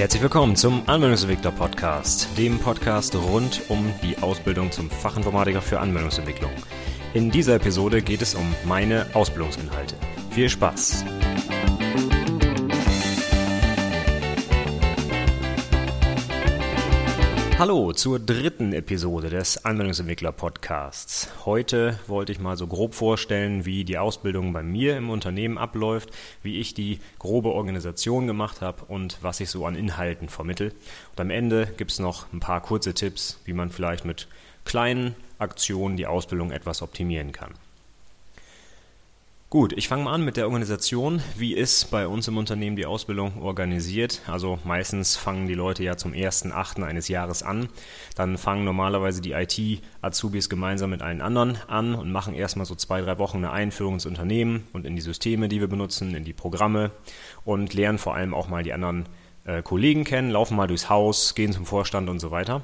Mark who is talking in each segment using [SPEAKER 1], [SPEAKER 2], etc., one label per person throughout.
[SPEAKER 1] Herzlich willkommen zum Anwendungsentwickler Podcast, dem Podcast rund um die Ausbildung zum Fachinformatiker für Anwendungsentwicklung. In dieser Episode geht es um meine Ausbildungsinhalte. Viel Spaß! Hallo zur dritten Episode des Anwendungsentwickler Podcasts. Heute wollte ich mal so grob vorstellen, wie die Ausbildung bei mir im Unternehmen abläuft, wie ich die grobe Organisation gemacht habe und was ich so an Inhalten vermittel. Und am Ende gibt es noch ein paar kurze Tipps, wie man vielleicht mit kleinen Aktionen die Ausbildung etwas optimieren kann. Gut, ich fange mal an mit der Organisation. Wie ist bei uns im Unternehmen die Ausbildung organisiert? Also meistens fangen die Leute ja zum 1.8. eines Jahres an. Dann fangen normalerweise die IT-Azubis gemeinsam mit allen anderen an und machen erstmal so zwei, drei Wochen eine Einführung ins Unternehmen und in die Systeme, die wir benutzen, in die Programme und lernen vor allem auch mal die anderen äh, Kollegen kennen, laufen mal durchs Haus, gehen zum Vorstand und so weiter.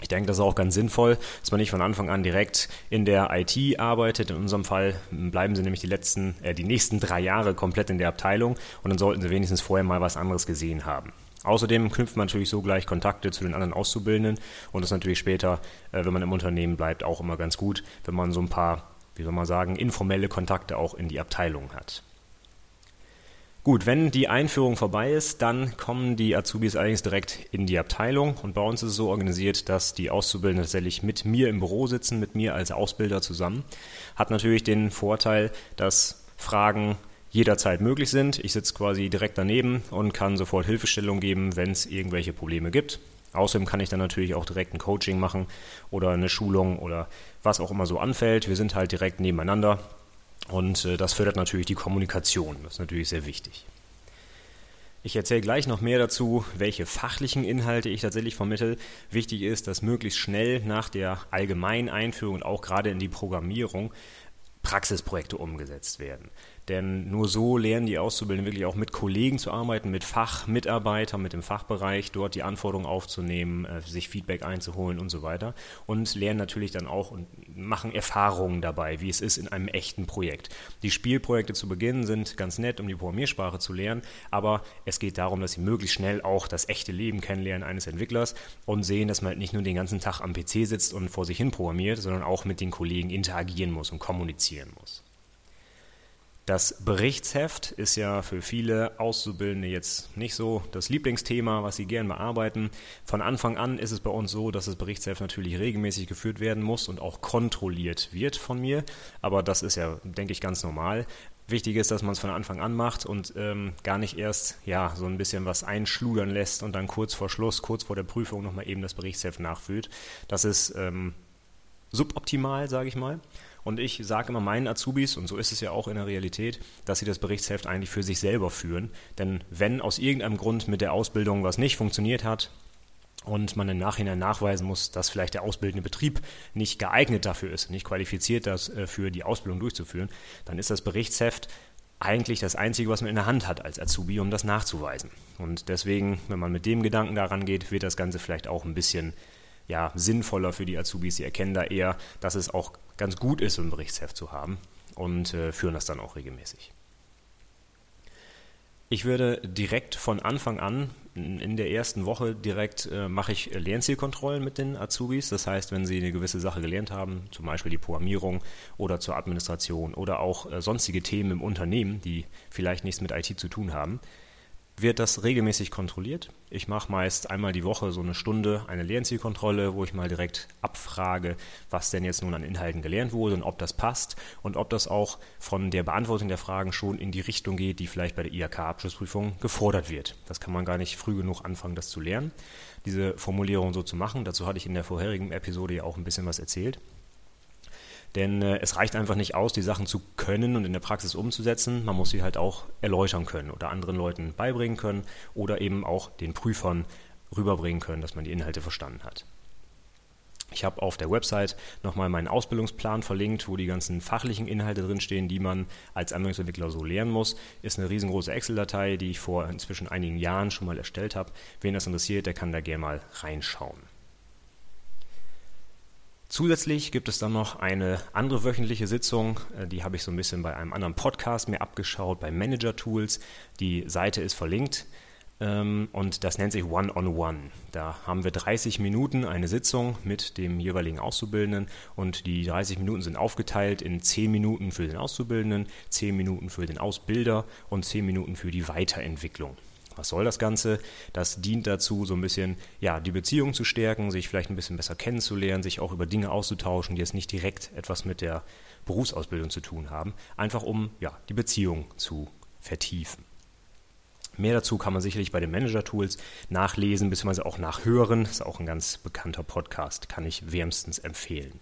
[SPEAKER 1] Ich denke, das ist auch ganz sinnvoll, dass man nicht von Anfang an direkt in der IT arbeitet. In unserem Fall bleiben sie nämlich die letzten, äh, die nächsten drei Jahre komplett in der Abteilung und dann sollten sie wenigstens vorher mal was anderes gesehen haben. Außerdem knüpft man natürlich so gleich Kontakte zu den anderen Auszubildenden und das ist natürlich später, äh, wenn man im Unternehmen bleibt, auch immer ganz gut, wenn man so ein paar, wie soll man sagen, informelle Kontakte auch in die Abteilung hat. Gut, wenn die Einführung vorbei ist, dann kommen die Azubis allerdings direkt in die Abteilung und bei uns ist es so organisiert, dass die Auszubildenden tatsächlich mit mir im Büro sitzen, mit mir als Ausbilder zusammen. Hat natürlich den Vorteil, dass Fragen jederzeit möglich sind. Ich sitze quasi direkt daneben und kann sofort Hilfestellung geben, wenn es irgendwelche Probleme gibt. Außerdem kann ich dann natürlich auch direkt ein Coaching machen oder eine Schulung oder was auch immer so anfällt. Wir sind halt direkt nebeneinander und äh, das fördert natürlich die Kommunikation. Das ist natürlich sehr wichtig. Ich erzähle gleich noch mehr dazu, welche fachlichen Inhalte ich tatsächlich vermittle. Wichtig ist, dass möglichst schnell nach der allgemeinen Einführung und auch gerade in die Programmierung Praxisprojekte umgesetzt werden. Denn nur so lernen die Auszubildenden wirklich auch mit Kollegen zu arbeiten, mit Fachmitarbeitern, mit dem Fachbereich, dort die Anforderungen aufzunehmen, äh, sich Feedback einzuholen und so weiter. Und lernen natürlich dann auch und machen Erfahrungen dabei, wie es ist in einem echten Projekt. Die Spielprojekte zu Beginn sind ganz nett, um die Programmiersprache zu lernen, aber es geht darum, dass sie möglichst schnell auch das echte Leben kennenlernen eines Entwicklers und sehen, dass man halt nicht nur den ganzen Tag am PC sitzt und vor sich hin programmiert, sondern auch mit den Kollegen interagieren muss und kommunizieren muss. Das Berichtsheft ist ja für viele Auszubildende jetzt nicht so das Lieblingsthema, was sie gern bearbeiten. Von Anfang an ist es bei uns so, dass das Berichtsheft natürlich regelmäßig geführt werden muss und auch kontrolliert wird von mir. Aber das ist ja, denke ich, ganz normal. Wichtig ist, dass man es von Anfang an macht und ähm, gar nicht erst ja so ein bisschen was einschludern lässt und dann kurz vor Schluss, kurz vor der Prüfung nochmal eben das Berichtsheft nachführt. Das ist ähm, suboptimal, sage ich mal. Und ich sage immer meinen Azubis, und so ist es ja auch in der Realität, dass sie das Berichtsheft eigentlich für sich selber führen. Denn wenn aus irgendeinem Grund mit der Ausbildung was nicht funktioniert hat, und man im Nachhinein nachweisen muss, dass vielleicht der ausbildende Betrieb nicht geeignet dafür ist, nicht qualifiziert dafür, die Ausbildung durchzuführen, dann ist das Berichtsheft eigentlich das Einzige, was man in der Hand hat als Azubi, um das nachzuweisen. Und deswegen, wenn man mit dem Gedanken daran geht, wird das Ganze vielleicht auch ein bisschen ja, sinnvoller für die Azubis. Sie erkennen da eher, dass es auch ganz gut ist, ein Berichtsheft zu haben und äh, führen das dann auch regelmäßig. Ich würde direkt von Anfang an, in der ersten Woche direkt, äh, mache ich Lernzielkontrollen mit den Azubis. Das heißt, wenn sie eine gewisse Sache gelernt haben, zum Beispiel die Programmierung oder zur Administration oder auch äh, sonstige Themen im Unternehmen, die vielleicht nichts mit IT zu tun haben, wird das regelmäßig kontrolliert. Ich mache meist einmal die Woche so eine Stunde eine Lernzielkontrolle, wo ich mal direkt abfrage, was denn jetzt nun an Inhalten gelernt wurde und ob das passt und ob das auch von der Beantwortung der Fragen schon in die Richtung geht, die vielleicht bei der IHK-Abschlussprüfung gefordert wird. Das kann man gar nicht früh genug anfangen, das zu lernen, diese Formulierung so zu machen. Dazu hatte ich in der vorherigen Episode ja auch ein bisschen was erzählt. Denn äh, es reicht einfach nicht aus, die Sachen zu können und in der Praxis umzusetzen. Man muss sie halt auch erläutern können oder anderen Leuten beibringen können oder eben auch den Prüfern rüberbringen können, dass man die Inhalte verstanden hat. Ich habe auf der Website nochmal meinen Ausbildungsplan verlinkt, wo die ganzen fachlichen Inhalte drinstehen, die man als Anwendungsentwickler so lernen muss. Ist eine riesengroße Excel-Datei, die ich vor inzwischen einigen Jahren schon mal erstellt habe. Wen das interessiert, der kann da gerne mal reinschauen. Zusätzlich gibt es dann noch eine andere wöchentliche Sitzung, äh, die habe ich so ein bisschen bei einem anderen Podcast mir abgeschaut, bei Manager Tools. Die Seite ist verlinkt. Ähm, und das nennt sich One-on-One. -on -One. Da haben wir 30 Minuten eine Sitzung mit dem jeweiligen Auszubildenden und die 30 Minuten sind aufgeteilt in 10 Minuten für den Auszubildenden, 10 Minuten für den Ausbilder und 10 Minuten für die Weiterentwicklung. Was soll das Ganze? Das dient dazu, so ein bisschen ja, die Beziehung zu stärken, sich vielleicht ein bisschen besser kennenzulernen, sich auch über Dinge auszutauschen, die jetzt nicht direkt etwas mit der Berufsausbildung zu tun haben, einfach um ja, die Beziehung zu vertiefen. Mehr dazu kann man sicherlich bei den Manager-Tools nachlesen, bzw. auch nachhören. Das ist auch ein ganz bekannter Podcast, kann ich wärmstens empfehlen.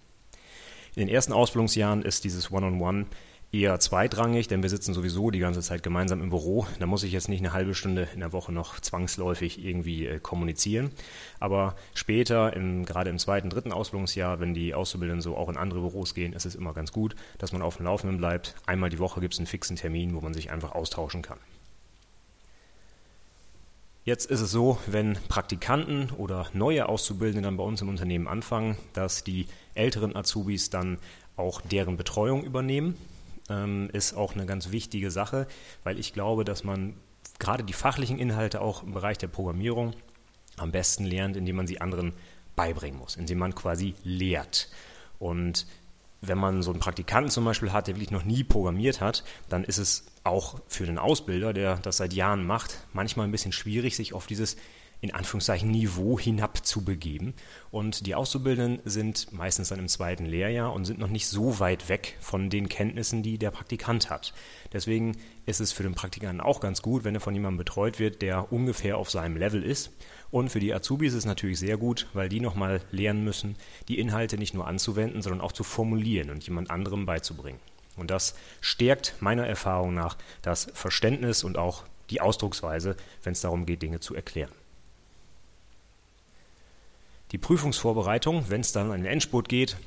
[SPEAKER 1] In den ersten Ausbildungsjahren ist dieses One-on-One -on -One eher zweitrangig, denn wir sitzen sowieso die ganze Zeit gemeinsam im Büro. Da muss ich jetzt nicht eine halbe Stunde in der Woche noch zwangsläufig irgendwie äh, kommunizieren. Aber später, im, gerade im zweiten, dritten Ausbildungsjahr, wenn die Auszubildenden so auch in andere Büros gehen, ist es immer ganz gut, dass man auf dem Laufenden bleibt. Einmal die Woche gibt es einen fixen Termin, wo man sich einfach austauschen kann. Jetzt ist es so, wenn Praktikanten oder neue Auszubildende dann bei uns im Unternehmen anfangen, dass die älteren Azubis dann auch deren Betreuung übernehmen ähm, ist auch eine ganz wichtige Sache, weil ich glaube, dass man gerade die fachlichen Inhalte auch im Bereich der Programmierung am besten lernt, indem man sie anderen beibringen muss, indem man quasi lehrt. Und wenn man so einen Praktikanten zum Beispiel hat, der wirklich noch nie programmiert hat, dann ist es auch für den Ausbilder, der das seit Jahren macht, manchmal ein bisschen schwierig, sich auf dieses in Anführungszeichen Niveau hinab zu begeben. Und die Auszubildenden sind meistens dann im zweiten Lehrjahr und sind noch nicht so weit weg von den Kenntnissen, die der Praktikant hat. Deswegen ist es für den Praktikanten auch ganz gut, wenn er von jemandem betreut wird, der ungefähr auf seinem Level ist. Und für die Azubis ist es natürlich sehr gut, weil die nochmal lernen müssen, die Inhalte nicht nur anzuwenden, sondern auch zu formulieren und jemand anderem beizubringen. Und das stärkt meiner Erfahrung nach das Verständnis und auch die Ausdrucksweise, wenn es darum geht, Dinge zu erklären. Die Prüfungsvorbereitung, wenn es dann an den Endspurt geht,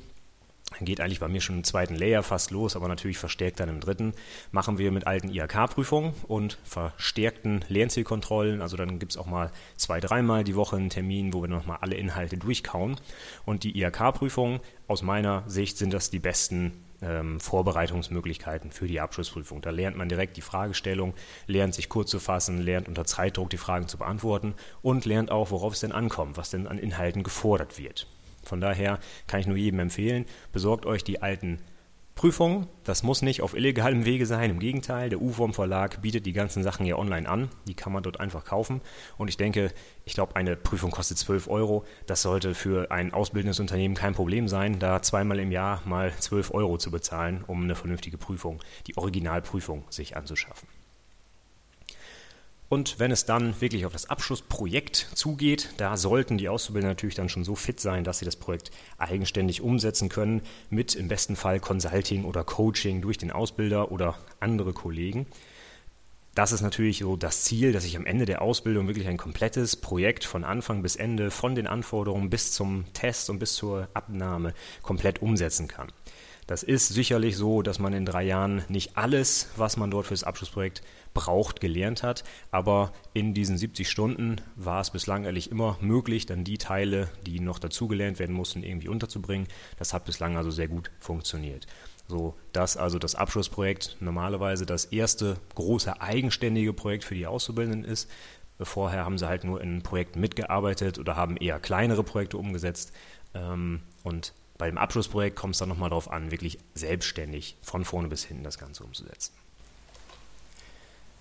[SPEAKER 1] geht eigentlich bei mir schon im zweiten Layer fast los, aber natürlich verstärkt dann im dritten, machen wir mit alten IHK-Prüfungen und verstärkten Lernzielkontrollen. Also dann gibt es auch mal zwei, dreimal die Woche einen Termin, wo wir nochmal alle Inhalte durchkauen. Und die IHK-Prüfungen, aus meiner Sicht, sind das die besten ähm, Vorbereitungsmöglichkeiten für die Abschlussprüfung. Da lernt man direkt die Fragestellung, lernt sich kurz zu fassen, lernt unter Zeitdruck die Fragen zu beantworten und lernt auch, worauf es denn ankommt, was denn an Inhalten gefordert wird. Von daher kann ich nur jedem empfehlen, besorgt euch die alten Prüfung, das muss nicht auf illegalem Wege sein. Im Gegenteil, der U-Form Verlag bietet die ganzen Sachen ja online an. Die kann man dort einfach kaufen. Und ich denke, ich glaube, eine Prüfung kostet 12 Euro. Das sollte für ein ausbildendes Unternehmen kein Problem sein, da zweimal im Jahr mal 12 Euro zu bezahlen, um eine vernünftige Prüfung, die Originalprüfung, sich anzuschaffen. Und wenn es dann wirklich auf das Abschlussprojekt zugeht, da sollten die Auszubildenden natürlich dann schon so fit sein, dass sie das Projekt eigenständig umsetzen können, mit im besten Fall Consulting oder Coaching durch den Ausbilder oder andere Kollegen. Das ist natürlich so das Ziel, dass ich am Ende der Ausbildung wirklich ein komplettes Projekt von Anfang bis Ende, von den Anforderungen bis zum Test und bis zur Abnahme komplett umsetzen kann. Das ist sicherlich so, dass man in drei Jahren nicht alles, was man dort für das Abschlussprojekt braucht, gelernt hat. Aber in diesen 70 Stunden war es bislang eigentlich immer möglich, dann die Teile, die noch dazugelernt werden mussten, irgendwie unterzubringen. Das hat bislang also sehr gut funktioniert. So, dass also das Abschlussprojekt normalerweise das erste große eigenständige Projekt für die Auszubildenden ist. Vorher haben sie halt nur in Projekten mitgearbeitet oder haben eher kleinere Projekte umgesetzt. Ähm, und bei dem Abschlussprojekt kommt es dann nochmal darauf an, wirklich selbstständig von vorne bis hinten das Ganze umzusetzen.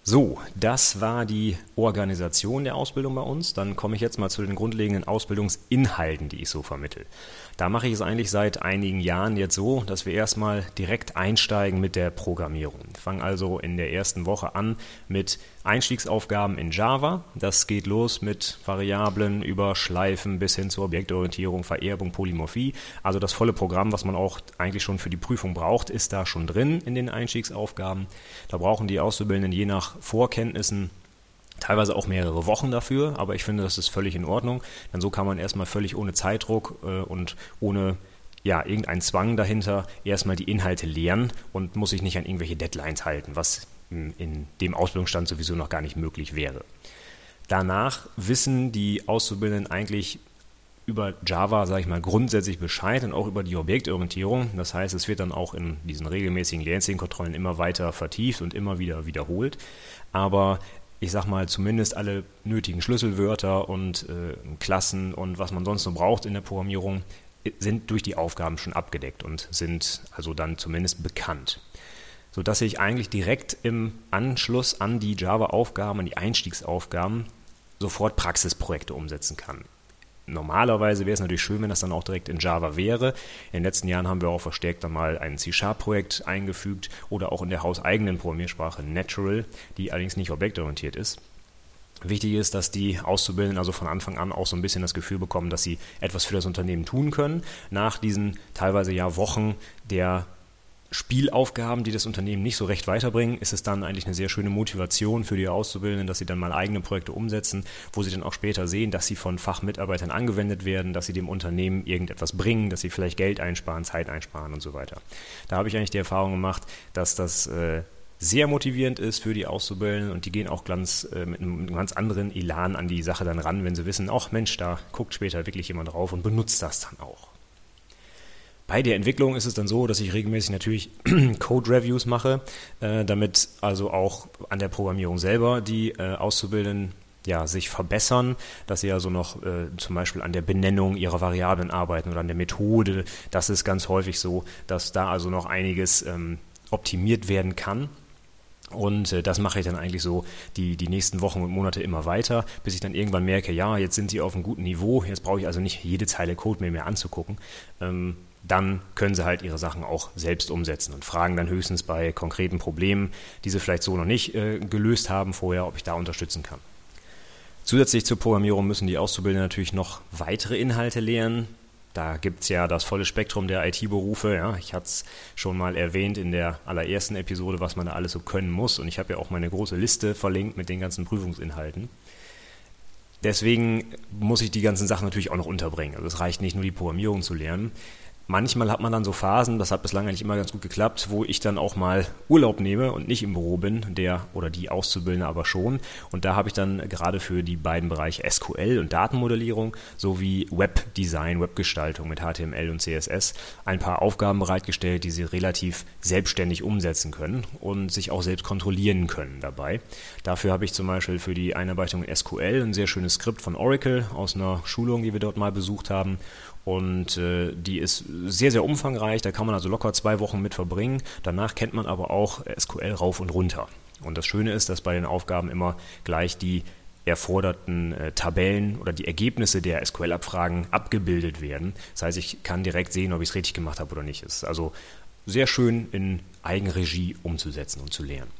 [SPEAKER 1] So, das war die Organisation der Ausbildung bei uns. Dann komme ich jetzt mal zu den grundlegenden Ausbildungsinhalten, die ich so vermittel. Da mache ich es eigentlich seit einigen Jahren jetzt so, dass wir erstmal direkt einsteigen mit der Programmierung. Wir fangen also in der ersten Woche an mit Einstiegsaufgaben in Java. Das geht los mit Variablen über Schleifen bis hin zur Objektorientierung, Vererbung, Polymorphie. Also das volle Programm, was man auch eigentlich schon für die Prüfung braucht, ist da schon drin in den Einstiegsaufgaben. Da brauchen die Auszubildenden je nach Vorkenntnissen teilweise auch mehrere Wochen dafür, aber ich finde, das ist völlig in Ordnung, denn so kann man erstmal völlig ohne Zeitdruck äh, und ohne ja, irgendeinen Zwang dahinter erstmal die Inhalte lernen und muss sich nicht an irgendwelche Deadlines halten, was in dem Ausbildungsstand sowieso noch gar nicht möglich wäre. Danach wissen die Auszubildenden eigentlich über Java, sage ich mal, grundsätzlich Bescheid und auch über die Objektorientierung. Das heißt, es wird dann auch in diesen regelmäßigen Lernzielkontrollen immer weiter vertieft und immer wieder wiederholt. Aber ich sag mal, zumindest alle nötigen Schlüsselwörter und äh, Klassen und was man sonst so braucht in der Programmierung sind durch die Aufgaben schon abgedeckt und sind also dann zumindest bekannt. Sodass ich eigentlich direkt im Anschluss an die Java-Aufgaben, an die Einstiegsaufgaben, sofort Praxisprojekte umsetzen kann. Normalerweise wäre es natürlich schön, wenn das dann auch direkt in Java wäre. In den letzten Jahren haben wir auch verstärkt dann mal ein C-Sharp-Projekt eingefügt oder auch in der hauseigenen Programmiersprache Natural, die allerdings nicht objektorientiert ist. Wichtig ist, dass die Auszubildenden also von Anfang an auch so ein bisschen das Gefühl bekommen, dass sie etwas für das Unternehmen tun können. Nach diesen teilweise ja Wochen der Spielaufgaben, die das Unternehmen nicht so recht weiterbringen, ist es dann eigentlich eine sehr schöne Motivation für die Auszubildenden, dass sie dann mal eigene Projekte umsetzen, wo sie dann auch später sehen, dass sie von Fachmitarbeitern angewendet werden, dass sie dem Unternehmen irgendetwas bringen, dass sie vielleicht Geld einsparen, Zeit einsparen und so weiter. Da habe ich eigentlich die Erfahrung gemacht, dass das äh, sehr motivierend ist für die Auszubildenden und die gehen auch ganz, äh, mit einem ganz anderen Elan an die Sache dann ran, wenn sie wissen, ach Mensch, da guckt später wirklich jemand drauf und benutzt das dann auch. Bei der Entwicklung ist es dann so, dass ich regelmäßig natürlich Code-Reviews mache, äh, damit also auch an der Programmierung selber die äh, Auszubildenden ja, sich verbessern, dass sie also noch äh, zum Beispiel an der Benennung ihrer Variablen arbeiten oder an der Methode. Das ist ganz häufig so, dass da also noch einiges ähm, optimiert werden kann. Und äh, das mache ich dann eigentlich so die, die nächsten Wochen und Monate immer weiter, bis ich dann irgendwann merke, ja, jetzt sind sie auf einem guten Niveau, jetzt brauche ich also nicht jede Zeile Code mehr, mehr anzugucken. Ähm, dann können sie halt ihre Sachen auch selbst umsetzen und fragen dann höchstens bei konkreten Problemen, die sie vielleicht so noch nicht äh, gelöst haben vorher, ob ich da unterstützen kann. Zusätzlich zur Programmierung müssen die Auszubildenden natürlich noch weitere Inhalte lernen. Da gibt es ja das volle Spektrum der IT-Berufe. Ja. Ich hatte es schon mal erwähnt in der allerersten Episode, was man da alles so können muss. Und ich habe ja auch meine große Liste verlinkt mit den ganzen Prüfungsinhalten. Deswegen muss ich die ganzen Sachen natürlich auch noch unterbringen. Also es reicht nicht nur die Programmierung zu lernen. Manchmal hat man dann so Phasen, das hat bislang eigentlich immer ganz gut geklappt, wo ich dann auch mal Urlaub nehme und nicht im Büro bin, der oder die Auszubildende aber schon. Und da habe ich dann gerade für die beiden Bereiche SQL und Datenmodellierung sowie Webdesign, Webgestaltung mit HTML und CSS ein paar Aufgaben bereitgestellt, die sie relativ selbstständig umsetzen können und sich auch selbst kontrollieren können dabei. Dafür habe ich zum Beispiel für die Einarbeitung in SQL ein sehr schönes Skript von Oracle aus einer Schulung, die wir dort mal besucht haben und äh, die ist sehr, sehr umfangreich. Da kann man also locker zwei Wochen mit verbringen. Danach kennt man aber auch SQL rauf und runter. Und das Schöne ist, dass bei den Aufgaben immer gleich die erforderten äh, Tabellen oder die Ergebnisse der SQL-Abfragen abgebildet werden. Das heißt, ich kann direkt sehen, ob ich es richtig gemacht habe oder nicht. Es ist also sehr schön in Eigenregie umzusetzen und zu lernen.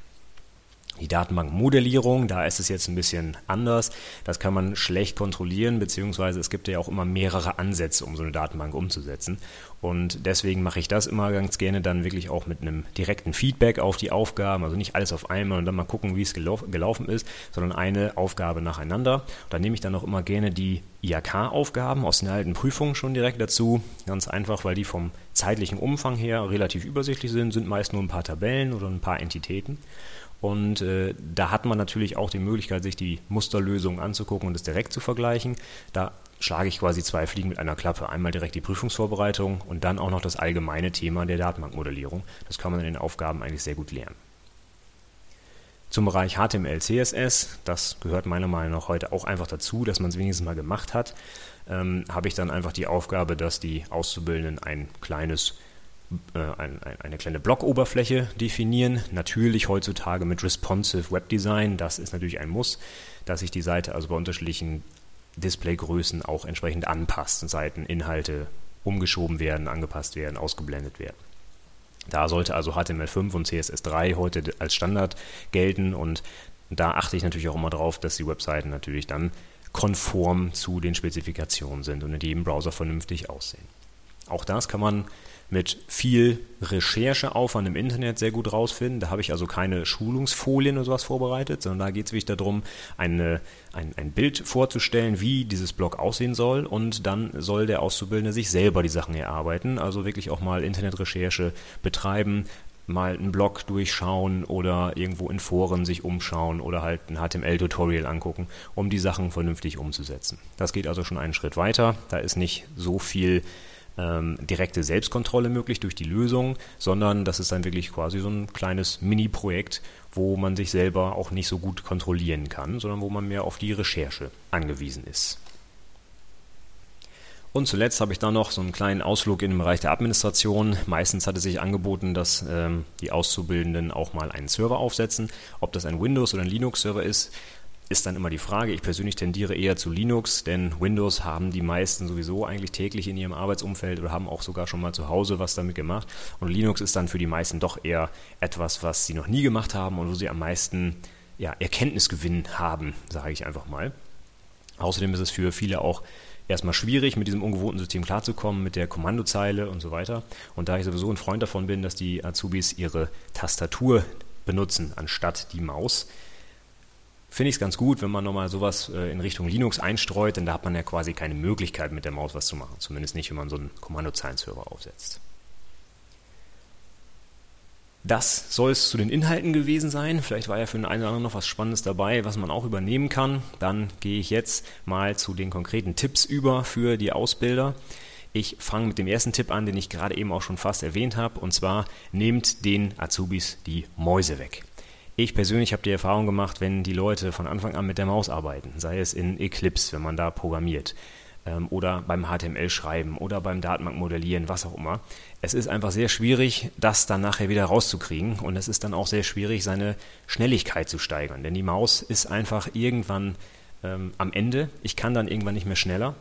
[SPEAKER 1] Die Datenbankmodellierung, da ist es jetzt ein bisschen anders. Das kann man schlecht kontrollieren, beziehungsweise es gibt ja auch immer mehrere Ansätze, um so eine Datenbank umzusetzen. Und deswegen mache ich das immer ganz gerne dann wirklich auch mit einem direkten Feedback auf die Aufgaben, also nicht alles auf einmal und dann mal gucken, wie es gelauf gelaufen ist, sondern eine Aufgabe nacheinander. Dann nehme ich dann auch immer gerne die IHK-Aufgaben aus den alten Prüfungen schon direkt dazu. Ganz einfach, weil die vom zeitlichen Umfang her relativ übersichtlich sind, sind meist nur ein paar Tabellen oder ein paar Entitäten. Und äh, da hat man natürlich auch die Möglichkeit, sich die Musterlösungen anzugucken und es direkt zu vergleichen. Da schlage ich quasi zwei Fliegen mit einer Klappe. Einmal direkt die Prüfungsvorbereitung und dann auch noch das allgemeine Thema der Datenbankmodellierung. Das kann man in den Aufgaben eigentlich sehr gut lernen. Zum Bereich HTML, CSS, das gehört meiner Meinung nach heute auch einfach dazu, dass man es wenigstens mal gemacht hat, ähm, habe ich dann einfach die Aufgabe, dass die Auszubildenden ein kleines ein, ein, eine kleine Blockoberfläche definieren. Natürlich heutzutage mit responsive Webdesign. Das ist natürlich ein Muss, dass sich die Seite also bei unterschiedlichen Displaygrößen auch entsprechend anpasst Seiteninhalte umgeschoben werden, angepasst werden, ausgeblendet werden. Da sollte also HTML5 und CSS3 heute als Standard gelten und da achte ich natürlich auch immer darauf, dass die Webseiten natürlich dann konform zu den Spezifikationen sind und in jedem Browser vernünftig aussehen. Auch das kann man mit viel Rechercheaufwand im Internet sehr gut rausfinden. Da habe ich also keine Schulungsfolien oder sowas vorbereitet, sondern da geht es wirklich darum, eine, ein, ein Bild vorzustellen, wie dieses Blog aussehen soll und dann soll der Auszubildende sich selber die Sachen erarbeiten, also wirklich auch mal Internetrecherche betreiben, mal einen Blog durchschauen oder irgendwo in Foren sich umschauen oder halt ein HTML-Tutorial angucken, um die Sachen vernünftig umzusetzen. Das geht also schon einen Schritt weiter. Da ist nicht so viel ähm, direkte Selbstkontrolle möglich durch die Lösung, sondern das ist dann wirklich quasi so ein kleines Mini-Projekt, wo man sich selber auch nicht so gut kontrollieren kann, sondern wo man mehr auf die Recherche angewiesen ist. Und zuletzt habe ich dann noch so einen kleinen Ausflug in den Bereich der Administration. Meistens hat es sich angeboten, dass ähm, die Auszubildenden auch mal einen Server aufsetzen. Ob das ein Windows- oder ein Linux-Server ist, ist dann immer die Frage. Ich persönlich tendiere eher zu Linux, denn Windows haben die meisten sowieso eigentlich täglich in ihrem Arbeitsumfeld oder haben auch sogar schon mal zu Hause was damit gemacht. Und Linux ist dann für die meisten doch eher etwas, was sie noch nie gemacht haben und wo sie am meisten ja, Erkenntnisgewinn haben, sage ich einfach mal. Außerdem ist es für viele auch erstmal schwierig, mit diesem ungewohnten System klarzukommen, mit der Kommandozeile und so weiter. Und da ich sowieso ein Freund davon bin, dass die Azubis ihre Tastatur benutzen anstatt die Maus, finde ich es ganz gut, wenn man nochmal sowas äh, in Richtung Linux einstreut, denn da hat man ja quasi keine Möglichkeit, mit der Maus was zu machen. Zumindest nicht, wenn man so einen Kommandozeilenserver aufsetzt. Das soll es zu den Inhalten gewesen sein. Vielleicht war ja für den einen oder anderen noch was Spannendes dabei, was man auch übernehmen kann. Dann gehe ich jetzt mal zu den konkreten Tipps über für die Ausbilder. Ich fange mit dem ersten Tipp an, den ich gerade eben auch schon fast erwähnt habe, und zwar nehmt den Azubis die Mäuse weg. Ich persönlich habe die Erfahrung gemacht, wenn die Leute von Anfang an mit der Maus arbeiten, sei es in Eclipse, wenn man da programmiert, ähm, oder beim HTML schreiben oder beim Datenbank modellieren, was auch immer. Es ist einfach sehr schwierig, das dann nachher wieder rauszukriegen und es ist dann auch sehr schwierig, seine Schnelligkeit zu steigern, denn die Maus ist einfach irgendwann ähm, am Ende. Ich kann dann irgendwann nicht mehr schneller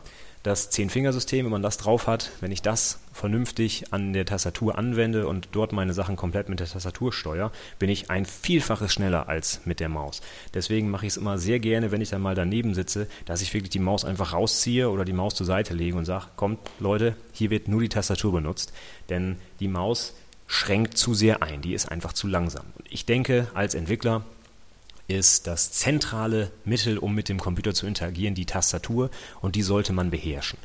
[SPEAKER 1] das Zehn-Fingersystem, wenn man das drauf hat, wenn ich das vernünftig an der Tastatur anwende und dort meine Sachen komplett mit der Tastatur steuere, bin ich ein Vielfaches schneller als mit der Maus. Deswegen mache ich es immer sehr gerne, wenn ich dann mal daneben sitze, dass ich wirklich die Maus einfach rausziehe oder die Maus zur Seite lege und sage, kommt Leute, hier wird nur die Tastatur benutzt, denn die Maus schränkt zu sehr ein, die ist einfach zu langsam. Ich denke, als Entwickler ist das zentrale Mittel, um mit dem Computer zu interagieren, die Tastatur und die sollte man beherrschen.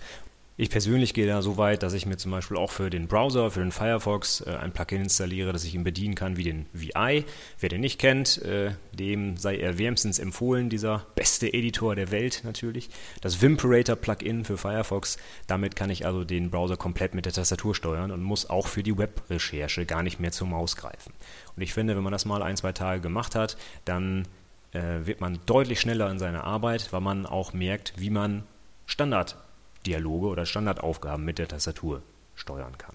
[SPEAKER 1] Ich persönlich gehe da so weit, dass ich mir zum Beispiel auch für den Browser, für den Firefox äh, ein Plugin installiere, das ich ihn bedienen kann wie den VI. Wer den nicht kennt, äh, dem sei er wärmstens empfohlen, dieser beste Editor der Welt natürlich. Das Vimperator Plugin für Firefox, damit kann ich also den Browser komplett mit der Tastatur steuern und muss auch für die Webrecherche gar nicht mehr zur Maus greifen. Und ich finde, wenn man das mal ein, zwei Tage gemacht hat, dann äh, wird man deutlich schneller in seiner Arbeit, weil man auch merkt, wie man Standard Dialoge oder Standardaufgaben mit der Tastatur steuern kann.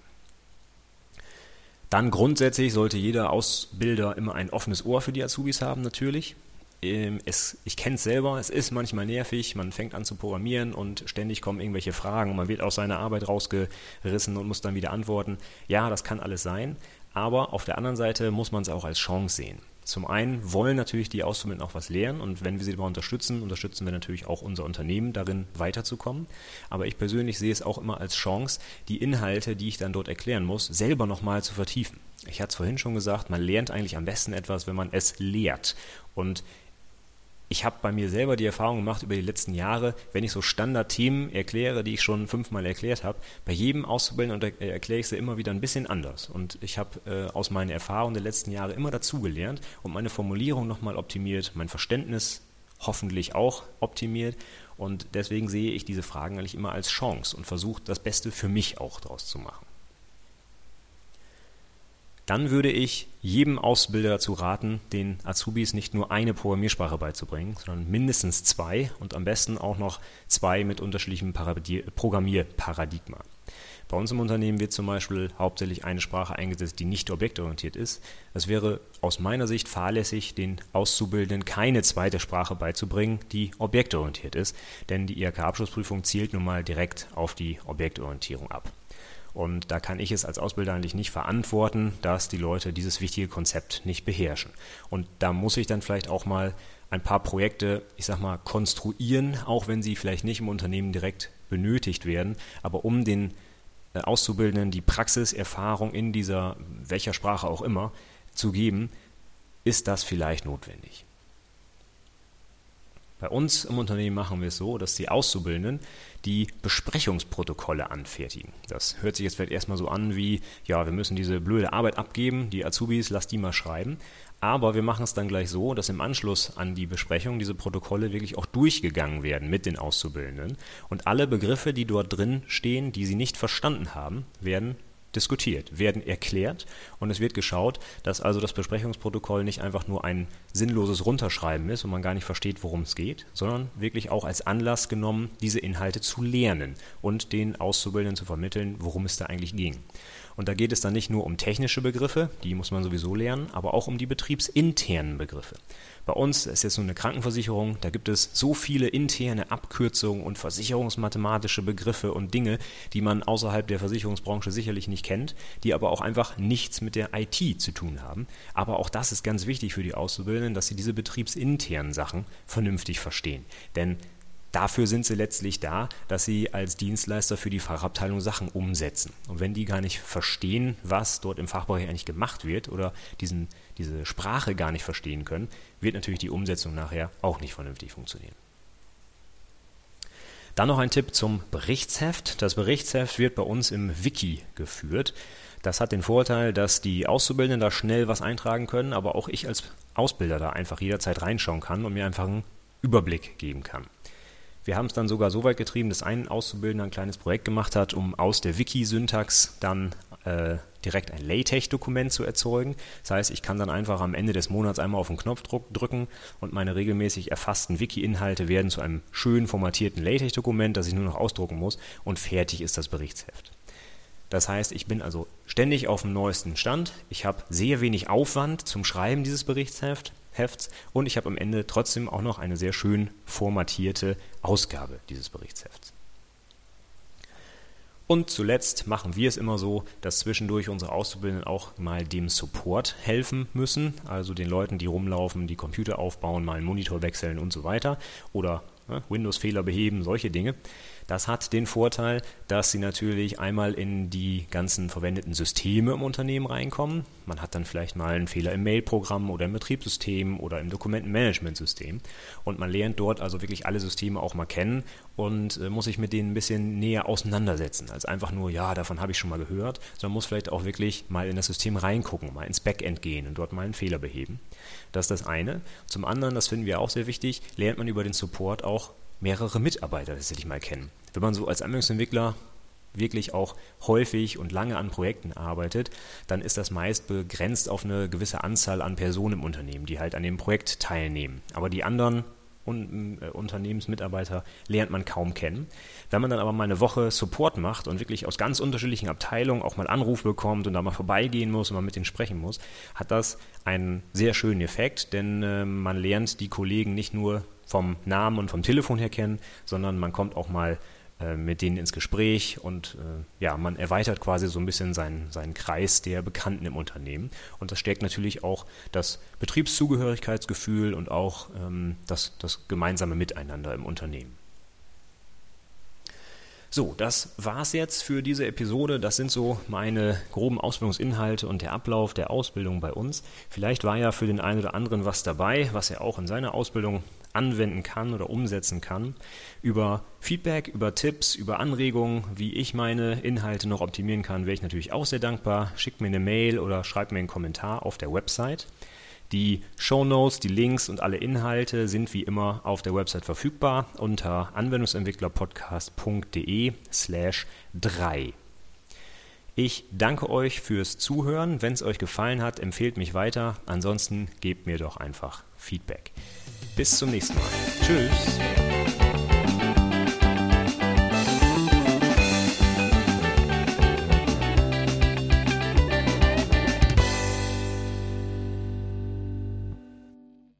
[SPEAKER 1] Dann grundsätzlich sollte jeder Ausbilder immer ein offenes Ohr für die Azubis haben, natürlich. Ähm, es, ich kenne es selber, es ist manchmal nervig, man fängt an zu programmieren und ständig kommen irgendwelche Fragen und man wird aus seiner Arbeit rausgerissen und muss dann wieder antworten. Ja, das kann alles sein, aber auf der anderen Seite muss man es auch als Chance sehen. Zum einen wollen natürlich die Auszubildenden auch was lernen und wenn wir sie dabei unterstützen, unterstützen wir natürlich auch unser Unternehmen darin weiterzukommen. Aber ich persönlich sehe es auch immer als Chance, die Inhalte, die ich dann dort erklären muss, selber nochmal zu vertiefen. Ich hatte es vorhin schon gesagt, man lernt eigentlich am besten etwas, wenn man es lehrt. Und ich habe bei mir selber die Erfahrung gemacht über die letzten Jahre, wenn ich so Standardthemen erkläre, die ich schon fünfmal erklärt habe, bei jedem Auszubildenden äh, erkläre ich sie immer wieder ein bisschen anders. Und ich habe äh, aus meinen Erfahrungen der letzten Jahre immer dazugelernt und meine Formulierung nochmal optimiert, mein Verständnis hoffentlich auch optimiert. Und deswegen sehe ich diese Fragen eigentlich immer als Chance und versuche das Beste für mich auch daraus zu machen dann würde ich jedem Ausbilder dazu raten, den Azubis nicht nur eine Programmiersprache beizubringen, sondern mindestens zwei und am besten auch noch zwei mit unterschiedlichem Programmierparadigma. Bei uns im Unternehmen wird zum Beispiel hauptsächlich eine Sprache eingesetzt, die nicht objektorientiert ist. Es wäre aus meiner Sicht fahrlässig, den Auszubildenden keine zweite Sprache beizubringen, die objektorientiert ist, denn die IHK-Abschlussprüfung zielt nun mal direkt auf die Objektorientierung ab. Und da kann ich es als Ausbilder eigentlich nicht verantworten, dass die Leute dieses wichtige Konzept nicht beherrschen. Und da muss ich dann vielleicht auch mal ein paar Projekte, ich sag mal, konstruieren, auch wenn sie vielleicht nicht im Unternehmen direkt benötigt werden, aber um den äh, Auszubildenden die Praxiserfahrung in dieser, welcher Sprache auch immer, zu geben, ist das vielleicht notwendig. Bei uns im Unternehmen machen wir es so, dass die Auszubildenden die Besprechungsprotokolle anfertigen. Das hört sich jetzt vielleicht erstmal so an wie, ja, wir müssen diese blöde Arbeit abgeben, die Azubis, lass die mal schreiben. Aber wir machen es dann gleich so, dass im Anschluss an die Besprechung diese Protokolle wirklich auch durchgegangen werden mit den Auszubildenden. Und alle Begriffe, die dort drin stehen, die sie nicht verstanden haben, werden diskutiert, werden erklärt und es wird geschaut, dass also das Besprechungsprotokoll nicht einfach nur ein sinnloses Runterschreiben ist und man gar nicht versteht, worum es geht, sondern wirklich auch als Anlass genommen, diese Inhalte zu lernen und den Auszubildenden zu vermitteln, worum es da eigentlich ging. Und da geht es dann nicht nur um technische Begriffe, die muss man sowieso lernen, aber auch um die betriebsinternen Begriffe. Bei uns ist jetzt nur eine Krankenversicherung, da gibt es so viele interne Abkürzungen und versicherungsmathematische Begriffe und Dinge, die man außerhalb der Versicherungsbranche sicherlich nicht kennt, die aber auch einfach nichts mit der IT zu tun haben. Aber auch das ist ganz wichtig für die Auszubildenden, dass sie diese betriebsinternen Sachen vernünftig verstehen. Denn Dafür sind sie letztlich da, dass sie als Dienstleister für die Fachabteilung Sachen umsetzen. Und wenn die gar nicht verstehen, was dort im Fachbereich eigentlich gemacht wird oder diesen, diese Sprache gar nicht verstehen können, wird natürlich die Umsetzung nachher auch nicht vernünftig funktionieren. Dann noch ein Tipp zum Berichtsheft. Das Berichtsheft wird bei uns im Wiki geführt. Das hat den Vorteil, dass die Auszubildenden da schnell was eintragen können, aber auch ich als Ausbilder da einfach jederzeit reinschauen kann und mir einfach einen Überblick geben kann. Wir haben es dann sogar so weit getrieben, dass ein Auszubildender ein kleines Projekt gemacht hat, um aus der Wiki-Syntax dann äh, direkt ein LaTeX-Dokument zu erzeugen. Das heißt, ich kann dann einfach am Ende des Monats einmal auf den Knopf drücken und meine regelmäßig erfassten Wiki-Inhalte werden zu einem schön formatierten LaTeX-Dokument, das ich nur noch ausdrucken muss und fertig ist das Berichtsheft. Das heißt, ich bin also ständig auf dem neuesten Stand. Ich habe sehr wenig Aufwand zum Schreiben dieses Berichtsheft. Hefts. Und ich habe am Ende trotzdem auch noch eine sehr schön formatierte Ausgabe dieses Berichtshefts. Und zuletzt machen wir es immer so, dass zwischendurch unsere Auszubildenden auch mal dem Support helfen müssen, also den Leuten, die rumlaufen, die Computer aufbauen, mal einen Monitor wechseln und so weiter. Oder Windows-Fehler beheben, solche Dinge. Das hat den Vorteil, dass Sie natürlich einmal in die ganzen verwendeten Systeme im Unternehmen reinkommen. Man hat dann vielleicht mal einen Fehler im Mailprogramm oder im Betriebssystem oder im Dokumentenmanagementsystem. Und man lernt dort also wirklich alle Systeme auch mal kennen und äh, muss sich mit denen ein bisschen näher auseinandersetzen, als einfach nur, ja, davon habe ich schon mal gehört, sondern muss vielleicht auch wirklich mal in das System reingucken, mal ins Backend gehen und dort mal einen Fehler beheben. Das ist das eine. Zum anderen, das finden wir auch sehr wichtig, lernt man über den Support auch mehrere Mitarbeiter tatsächlich mal kennen. Wenn man so als Anwendungsentwickler wirklich auch häufig und lange an Projekten arbeitet, dann ist das meist begrenzt auf eine gewisse Anzahl an Personen im Unternehmen, die halt an dem Projekt teilnehmen. Aber die anderen Un äh, Unternehmensmitarbeiter lernt man kaum kennen. Wenn man dann aber mal eine Woche Support macht und wirklich aus ganz unterschiedlichen Abteilungen auch mal Anruf bekommt und da mal vorbeigehen muss und mal mit denen sprechen muss, hat das einen sehr schönen Effekt, denn äh, man lernt die Kollegen nicht nur vom Namen und vom Telefon her kennen, sondern man kommt auch mal mit denen ins Gespräch und äh, ja, man erweitert quasi so ein bisschen seinen, seinen Kreis der Bekannten im Unternehmen. Und das stärkt natürlich auch das Betriebszugehörigkeitsgefühl und auch ähm, das, das gemeinsame Miteinander im Unternehmen. So, das war's jetzt für diese Episode. Das sind so meine groben Ausbildungsinhalte und der Ablauf der Ausbildung bei uns. Vielleicht war ja für den einen oder anderen was dabei, was er auch in seiner Ausbildung anwenden kann oder umsetzen kann. Über Feedback, über Tipps, über Anregungen, wie ich meine Inhalte noch optimieren kann, wäre ich natürlich auch sehr dankbar. Schickt mir eine Mail oder schreibt mir einen Kommentar auf der Website. Die Show Notes, die Links und alle Inhalte sind wie immer auf der Website verfügbar unter anwendungsentwicklerpodcast.de slash 3. Ich danke euch fürs Zuhören. Wenn es euch gefallen hat, empfehlt mich weiter. Ansonsten gebt mir doch einfach Feedback. Bis zum nächsten Mal. Tschüss.